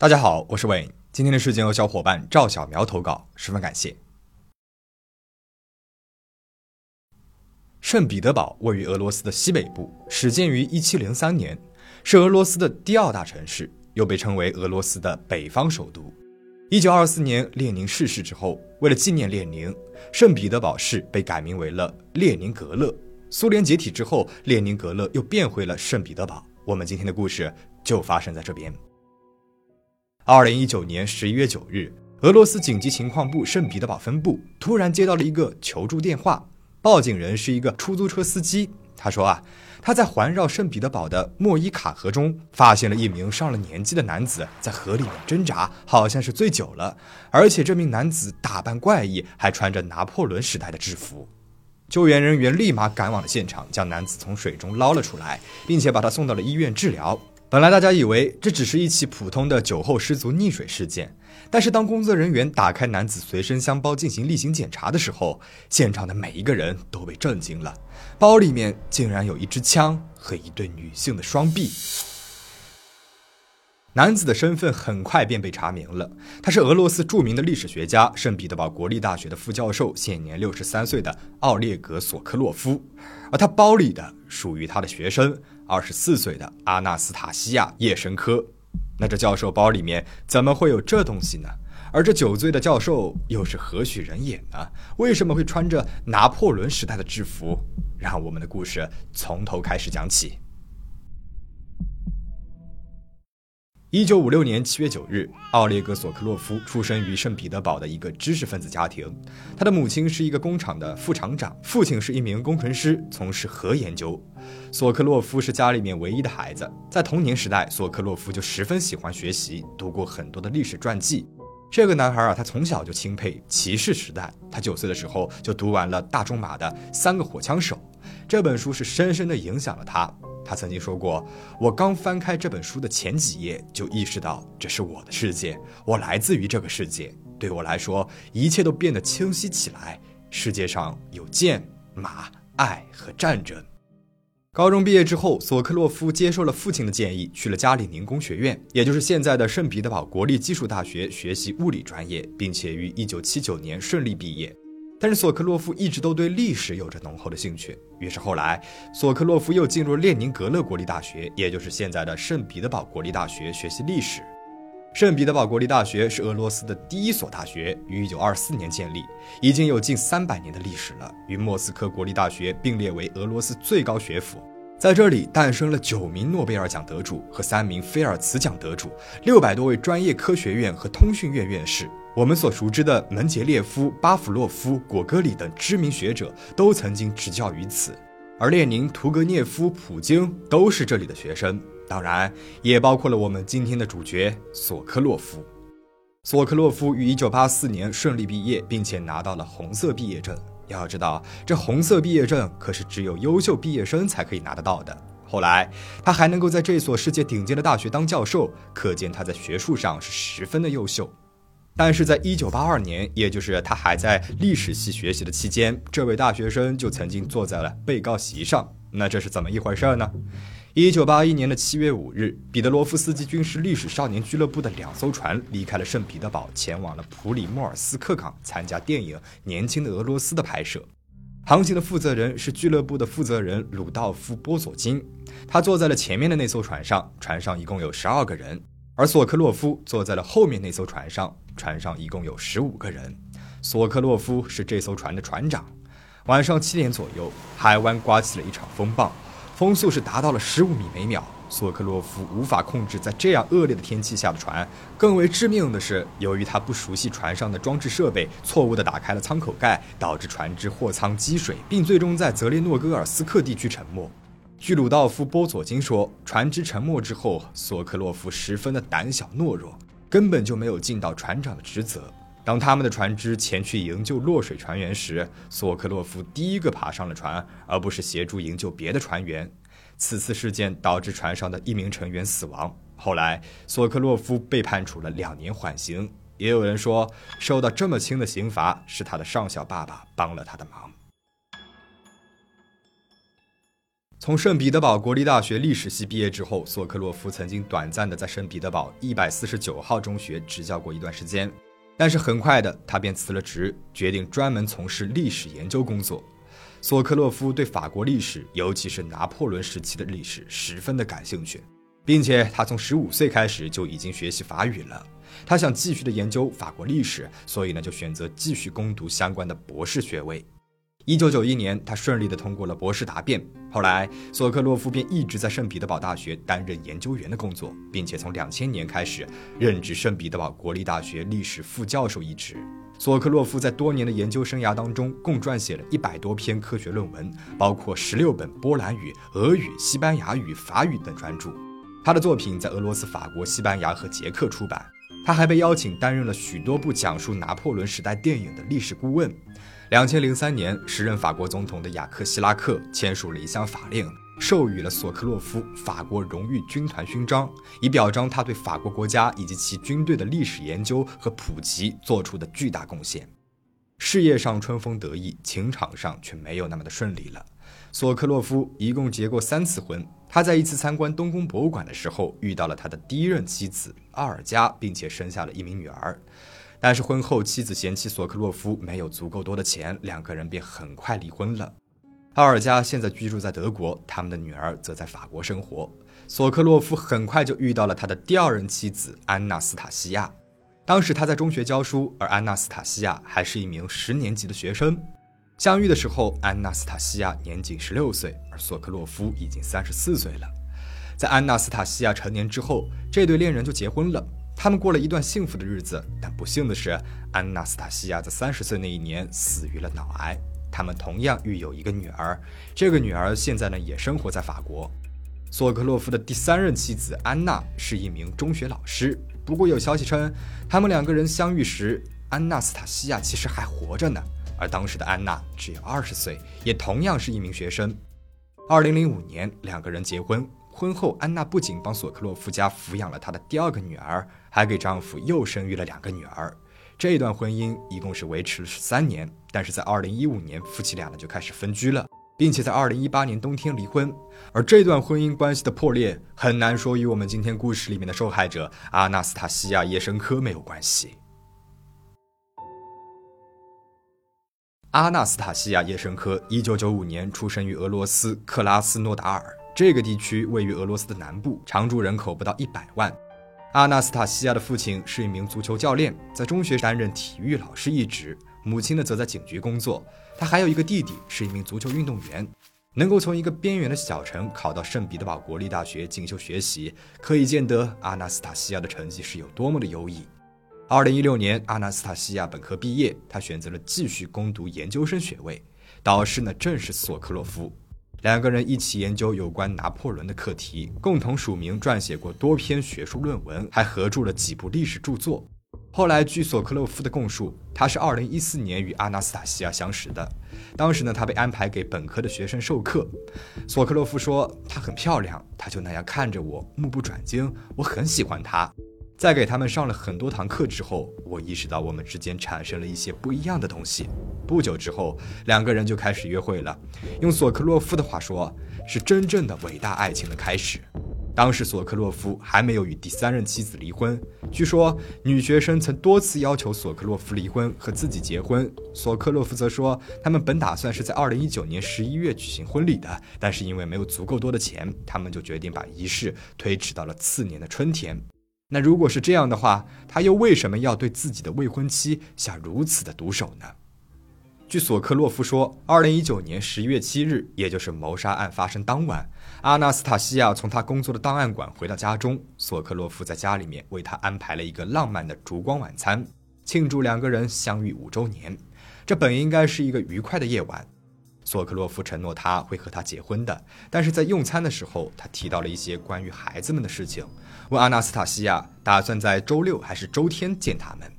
大家好，我是伟。今天的事件由小伙伴赵小苗投稿，十分感谢。圣彼得堡位于俄罗斯的西北部，始建于1703年，是俄罗斯的第二大城市，又被称为俄罗斯的北方首都。1924年，列宁逝世之后，为了纪念列宁，圣彼得堡市被改名为了列宁格勒。苏联解体之后，列宁格勒又变回了圣彼得堡。我们今天的故事就发生在这边。二零一九年十一月九日，俄罗斯紧急情况部圣彼得堡分部突然接到了一个求助电话，报警人是一个出租车司机。他说啊，他在环绕圣彼得堡的莫伊卡河中发现了一名上了年纪的男子在河里面挣扎，好像是醉酒了，而且这名男子打扮怪异，还穿着拿破仑时代的制服。救援人员立马赶往了现场，将男子从水中捞了出来，并且把他送到了医院治疗。本来大家以为这只是一起普通的酒后失足溺水事件，但是当工作人员打开男子随身箱包进行例行检查的时候，现场的每一个人都被震惊了，包里面竟然有一支枪和一对女性的双臂。男子的身份很快便被查明了，他是俄罗斯著名的历史学家、圣彼得堡国立大学的副教授，现年六十三岁的奥列格·索科洛夫，而他包里的属于他的学生。二十四岁的阿纳斯塔西亚·叶申科，那这教授包里面怎么会有这东西呢？而这酒醉的教授又是何许人也呢？为什么会穿着拿破仑时代的制服？让我们的故事从头开始讲起。一九五六年七月九日，奥列格·索克洛夫出生于圣彼得堡的一个知识分子家庭。他的母亲是一个工厂的副厂长，父亲是一名工程师，从事核研究。索克洛夫是家里面唯一的孩子。在童年时代，索克洛夫就十分喜欢学习，读过很多的历史传记。这个男孩啊，他从小就钦佩骑士时代。他九岁的时候就读完了大仲马的《三个火枪手》，这本书是深深的影响了他。他曾经说过：“我刚翻开这本书的前几页，就意识到这是我的世界，我来自于这个世界。对我来说，一切都变得清晰起来。世界上有剑、马、爱和战争。”高中毕业之后，索克洛夫接受了父亲的建议，去了加里宁工学院，也就是现在的圣彼得堡国立技术大学学习物理专业，并且于1979年顺利毕业。但是索克洛夫一直都对历史有着浓厚的兴趣，于是后来索克洛夫又进入列宁格勒国立大学，也就是现在的圣彼得堡国立大学学习历史。圣彼得堡国立大学是俄罗斯的第一所大学，于1924年建立，已经有近三百年的历史了，与莫斯科国立大学并列为俄罗斯最高学府。在这里诞生了九名诺贝尔奖得主和三名菲尔茨奖得主，六百多位专业科学院和通讯院院士。我们所熟知的门捷列夫、巴甫洛夫、果戈里等知名学者都曾经执教于此，而列宁、屠格涅夫、普京都是这里的学生，当然也包括了我们今天的主角索科洛夫。索科洛夫于1984年顺利毕业，并且拿到了红色毕业证。要知道，这红色毕业证可是只有优秀毕业生才可以拿得到的。后来，他还能够在这所世界顶尖的大学当教授，可见他在学术上是十分的优秀。但是在一九八二年，也就是他还在历史系学习的期间，这位大学生就曾经坐在了被告席上。那这是怎么一回事呢？一九八一年的七月五日，彼得罗夫斯基军事历史少年俱乐部的两艘船离开了圣彼得堡，前往了普里莫尔斯克港参加电影《年轻的俄罗斯》的拍摄。航行的负责人是俱乐部的负责人鲁道夫·波佐金，他坐在了前面的那艘船上，船上一共有十二个人。而索克洛夫坐在了后面那艘船上，船上一共有十五个人。索克洛夫是这艘船的船长。晚上七点左右，海湾刮起了一场风暴，风速是达到了十五米每秒。索克洛夫无法控制在这样恶劣的天气下的船。更为致命的是，由于他不熟悉船上的装置设备，错误地打开了舱口盖，导致船只货舱积水，并最终在泽列诺戈尔斯克地区沉没。据鲁道夫·波佐金说，船只沉没之后，索克洛夫十分的胆小懦弱，根本就没有尽到船长的职责。当他们的船只前去营救落水船员时，索克洛夫第一个爬上了船，而不是协助营救别的船员。此次事件导致船上的一名成员死亡。后来，索克洛夫被判处了两年缓刑。也有人说，受到这么轻的刑罚是他的上校爸爸帮了他的忙。从圣彼得堡国立大学历史系毕业之后，索科洛夫曾经短暂的在圣彼得堡一百四十九号中学执教过一段时间，但是很快的他便辞了职，决定专门从事历史研究工作。索科洛夫对法国历史，尤其是拿破仑时期的历史十分的感兴趣，并且他从十五岁开始就已经学习法语了。他想继续的研究法国历史，所以呢就选择继续攻读相关的博士学位。一九九一年，他顺利地通过了博士答辩。后来，索克洛夫便一直在圣彼得堡大学担任研究员的工作，并且从两千年开始任职圣彼得堡国立大学历史副教授一职。索克洛夫在多年的研究生涯当中，共撰写了一百多篇科学论文，包括十六本波兰语、俄语、西班牙语、法语等专著。他的作品在俄罗斯、法国、西班牙和捷克出版。他还被邀请担任了许多部讲述拿破仑时代电影的历史顾问。两千零三年，时任法国总统的雅克·希拉克签署了一项法令，授予了索克洛夫法国荣誉军团勋章，以表彰他对法国国家以及其军队的历史研究和普及做出的巨大贡献。事业上春风得意，情场上却没有那么的顺利了。索克洛夫一共结过三次婚。他在一次参观东宫博物馆的时候，遇到了他的第一任妻子奥尔加，并且生下了一名女儿。但是婚后，妻子嫌弃索克洛夫没有足够多的钱，两个人便很快离婚了。奥尔加现在居住在德国，他们的女儿则在法国生活。索克洛夫很快就遇到了他的第二任妻子安娜斯塔西亚，当时他在中学教书，而安娜斯塔西亚还是一名十年级的学生。相遇的时候，安娜斯塔西亚年仅十六岁，而索克洛夫已经三十四岁了。在安娜斯塔西亚成年之后，这对恋人就结婚了。他们过了一段幸福的日子，但不幸的是，安娜斯塔西亚在三十岁那一年死于了脑癌。他们同样育有一个女儿，这个女儿现在呢也生活在法国。索克洛夫的第三任妻子安娜是一名中学老师，不过有消息称，他们两个人相遇时，安娜斯塔西亚其实还活着呢，而当时的安娜只有二十岁，也同样是一名学生。二零零五年，两个人结婚。婚后，安娜不仅帮索克洛夫家抚养了他的第二个女儿，还给丈夫又生育了两个女儿。这段婚姻一共是维持了十三年，但是在二零一五年，夫妻俩呢就开始分居了，并且在二零一八年冬天离婚。而这段婚姻关系的破裂，很难说与我们今天故事里面的受害者阿纳斯塔西亚·叶申科没有关系。阿纳斯塔西亚·叶申科，一九九五年出生于俄罗斯克拉斯诺达尔。这个地区位于俄罗斯的南部，常住人口不到一百万。阿纳斯塔西亚的父亲是一名足球教练，在中学担任体育老师一职；母亲呢，则在警局工作。他还有一个弟弟，是一名足球运动员。能够从一个边缘的小城考到圣彼得堡国立大学进修学习，可以见得阿纳斯塔西亚的成绩是有多么的优异。二零一六年，阿纳斯塔西亚本科毕业，他选择了继续攻读研究生学位，导师呢正是索克洛夫。两个人一起研究有关拿破仑的课题，共同署名撰写过多篇学术论文，还合著了几部历史著作。后来，据索克洛夫的供述，他是2014年与阿纳斯塔西亚相识的。当时呢，他被安排给本科的学生授课。索克洛夫说：“她很漂亮，她就那样看着我，目不转睛，我很喜欢她。”在给他们上了很多堂课之后，我意识到我们之间产生了一些不一样的东西。不久之后，两个人就开始约会了。用索克洛夫的话说，是真正的伟大爱情的开始。当时索克洛夫还没有与第三任妻子离婚。据说女学生曾多次要求索克洛夫离婚和自己结婚，索克洛夫则说他们本打算是在二零一九年十一月举行婚礼的，但是因为没有足够多的钱，他们就决定把仪式推迟到了次年的春天。那如果是这样的话，他又为什么要对自己的未婚妻下如此的毒手呢？据索克洛夫说，二零一九年十一月七日，也就是谋杀案发生当晚，阿纳斯塔西亚从他工作的档案馆回到家中，索克洛夫在家里面为他安排了一个浪漫的烛光晚餐，庆祝两个人相遇五周年。这本应该是一个愉快的夜晚。索克洛夫承诺他会和他结婚的，但是在用餐的时候，他提到了一些关于孩子们的事情，问阿纳斯塔西亚打算在周六还是周天见他们。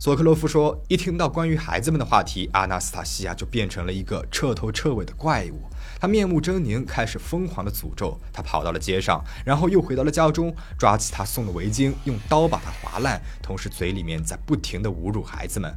索克洛夫说，一听到关于孩子们的话题，阿纳斯塔西亚就变成了一个彻头彻尾的怪物，他面目狰狞，开始疯狂的诅咒。他跑到了街上，然后又回到了家中，抓起他送的围巾，用刀把它划烂，同时嘴里面在不停的侮辱孩子们。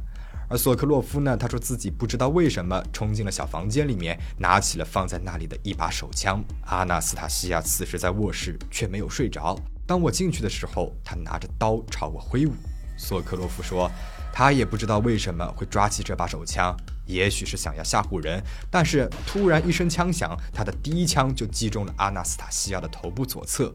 而索克洛夫呢，他说自己不知道为什么冲进了小房间里面，拿起了放在那里的一把手枪。阿纳斯塔西亚此时在卧室，却没有睡着。当我进去的时候，他拿着刀朝我挥舞。索克洛夫说，他也不知道为什么会抓起这把手枪，也许是想要吓唬人。但是突然一声枪响，他的第一枪就击中了阿纳斯塔西亚的头部左侧，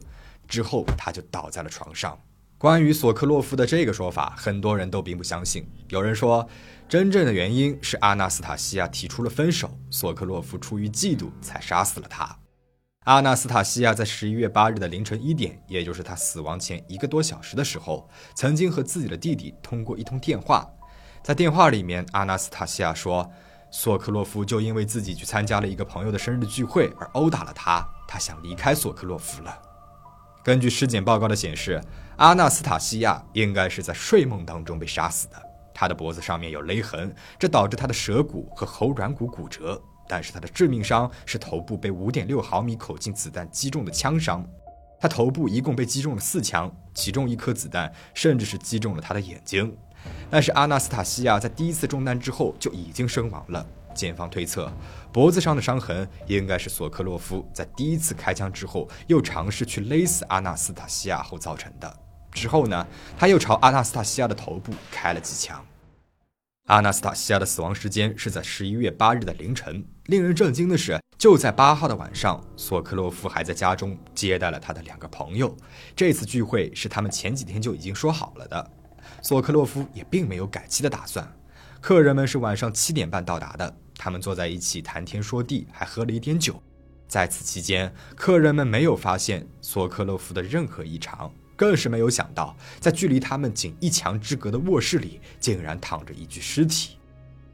之后他就倒在了床上。关于索克洛夫的这个说法，很多人都并不相信。有人说，真正的原因是阿纳斯塔西亚提出了分手，索克洛夫出于嫉妒才杀死了他。阿纳斯塔西亚在十一月八日的凌晨一点，也就是他死亡前一个多小时的时候，曾经和自己的弟弟通过一通电话。在电话里面，阿纳斯塔西亚说，索克洛夫就因为自己去参加了一个朋友的生日聚会而殴打了他，他想离开索克洛夫了。根据尸检报告的显示。阿纳斯塔西亚应该是在睡梦当中被杀死的。他的脖子上面有勒痕，这导致他的舌骨和喉软骨骨折。但是他的致命伤是头部被5.6毫米口径子弹击中的枪伤。他头部一共被击中了四枪，其中一颗子弹甚至是击中了他的眼睛。但是阿纳斯塔西亚在第一次中弹之后就已经身亡了。检方推测，脖子上的伤痕应该是索克洛夫在第一次开枪之后又尝试去勒死阿纳斯塔西亚后造成的。之后呢，他又朝阿纳斯塔西亚的头部开了几枪。阿纳斯塔西亚的死亡时间是在十一月八日的凌晨。令人震惊的是，就在八号的晚上，索克洛夫还在家中接待了他的两个朋友。这次聚会是他们前几天就已经说好了的。索克洛夫也并没有改期的打算。客人们是晚上七点半到达的，他们坐在一起谈天说地，还喝了一点酒。在此期间，客人们没有发现索克洛夫的任何异常。更是没有想到，在距离他们仅一墙之隔的卧室里，竟然躺着一具尸体。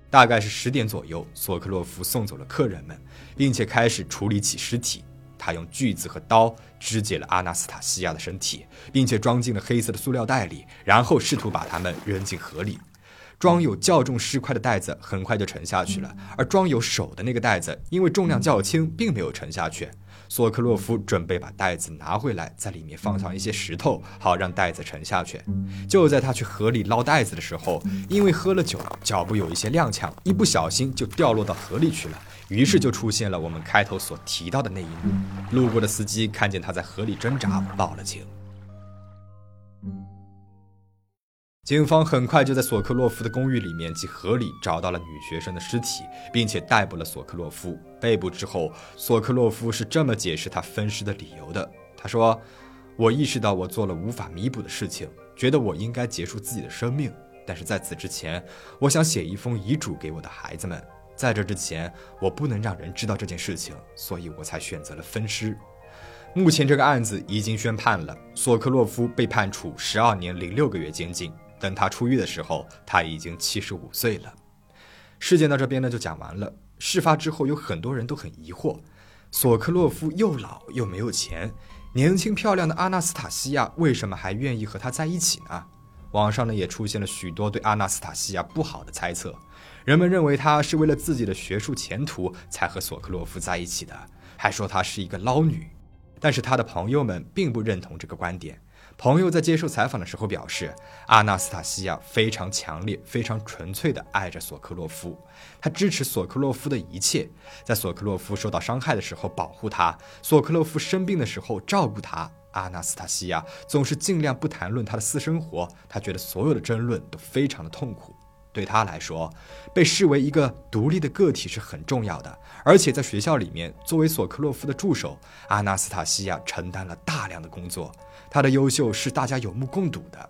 大概是十点左右，索克洛夫送走了客人们，并且开始处理起尸体。他用锯子和刀肢解了阿纳斯塔西亚的身体，并且装进了黑色的塑料袋里，然后试图把它们扔进河里。装有较重尸块的袋子很快就沉下去了，而装有手的那个袋子因为重量较轻，并没有沉下去。索克洛夫准备把袋子拿回来，在里面放上一些石头，好让袋子沉下去。就在他去河里捞袋子的时候，因为喝了酒，脚步有一些踉跄，一不小心就掉落到河里去了。于是就出现了我们开头所提到的那一幕。路过的司机看见他在河里挣扎，报了警。警方很快就在索克洛夫的公寓里面及河里找到了女学生的尸体，并且逮捕了索克洛夫。被捕之后，索克洛夫是这么解释他分尸的理由的：他说，我意识到我做了无法弥补的事情，觉得我应该结束自己的生命。但是在此之前，我想写一封遗嘱给我的孩子们。在这之前，我不能让人知道这件事情，所以我才选择了分尸。目前这个案子已经宣判了，索克洛夫被判处十二年零六个月监禁。等他出狱的时候，他已经七十五岁了。事件到这边呢就讲完了。事发之后，有很多人都很疑惑：索克洛夫又老又没有钱，年轻漂亮的阿纳斯塔西亚为什么还愿意和他在一起呢？网上呢也出现了许多对阿纳斯塔西亚不好的猜测。人们认为她是为了自己的学术前途才和索克洛夫在一起的，还说她是一个捞女。但是他的朋友们并不认同这个观点。朋友在接受采访的时候表示，阿纳斯塔西亚非常强烈、非常纯粹地爱着索克洛夫，他支持索克洛夫的一切，在索克洛夫受到伤害的时候保护他，索克洛夫生病的时候照顾他。阿纳斯塔西亚总是尽量不谈论他的私生活，他觉得所有的争论都非常的痛苦。对他来说，被视为一个独立的个体是很重要的。而且在学校里面，作为索克洛夫的助手，阿纳斯塔西亚承担了大量的工作。他的优秀是大家有目共睹的。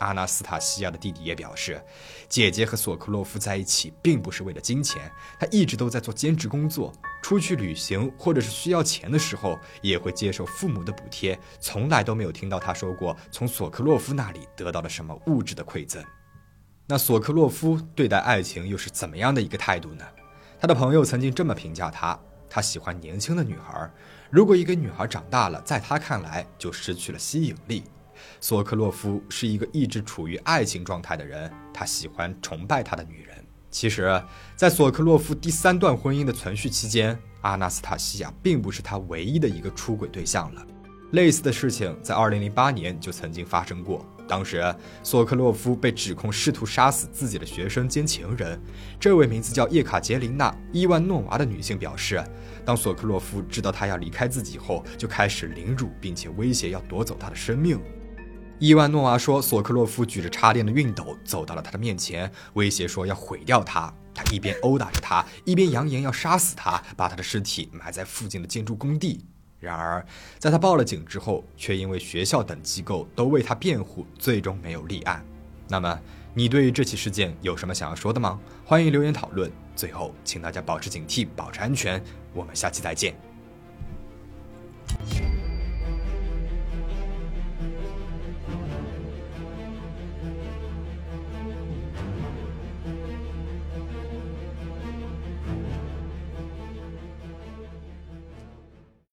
阿纳斯塔西亚的弟弟也表示，姐姐和索克洛夫在一起并不是为了金钱，他一直都在做兼职工作，出去旅行或者是需要钱的时候，也会接受父母的补贴，从来都没有听到他说过从索克洛夫那里得到了什么物质的馈赠。那索克洛夫对待爱情又是怎么样的一个态度呢？他的朋友曾经这么评价他：他喜欢年轻的女孩，如果一个女孩长大了，在他看来就失去了吸引力。索克洛夫是一个一直处于爱情状态的人，他喜欢崇拜他的女人。其实，在索克洛夫第三段婚姻的存续期间，阿纳斯塔西亚并不是他唯一的一个出轨对象了。类似的事情在2008年就曾经发生过。当时，索克洛夫被指控试图杀死自己的学生兼情人。这位名字叫叶卡捷琳娜·伊万诺娃的女性表示，当索克洛夫知道她要离开自己后，就开始凌辱并且威胁要夺走她的生命。伊万诺娃说，索克洛夫举着插电的熨斗走到了她的面前，威胁说要毁掉她。他一边殴打着他，一边扬言要杀死他，把他的尸体埋在附近的建筑工地。然而在他报了警之后却因为学校等机构都为他辩护最终没有立案。那么你对于这起事件有什么想要说的吗？欢迎留言讨论。最后请大家保持警惕保持安全。我们下期再见。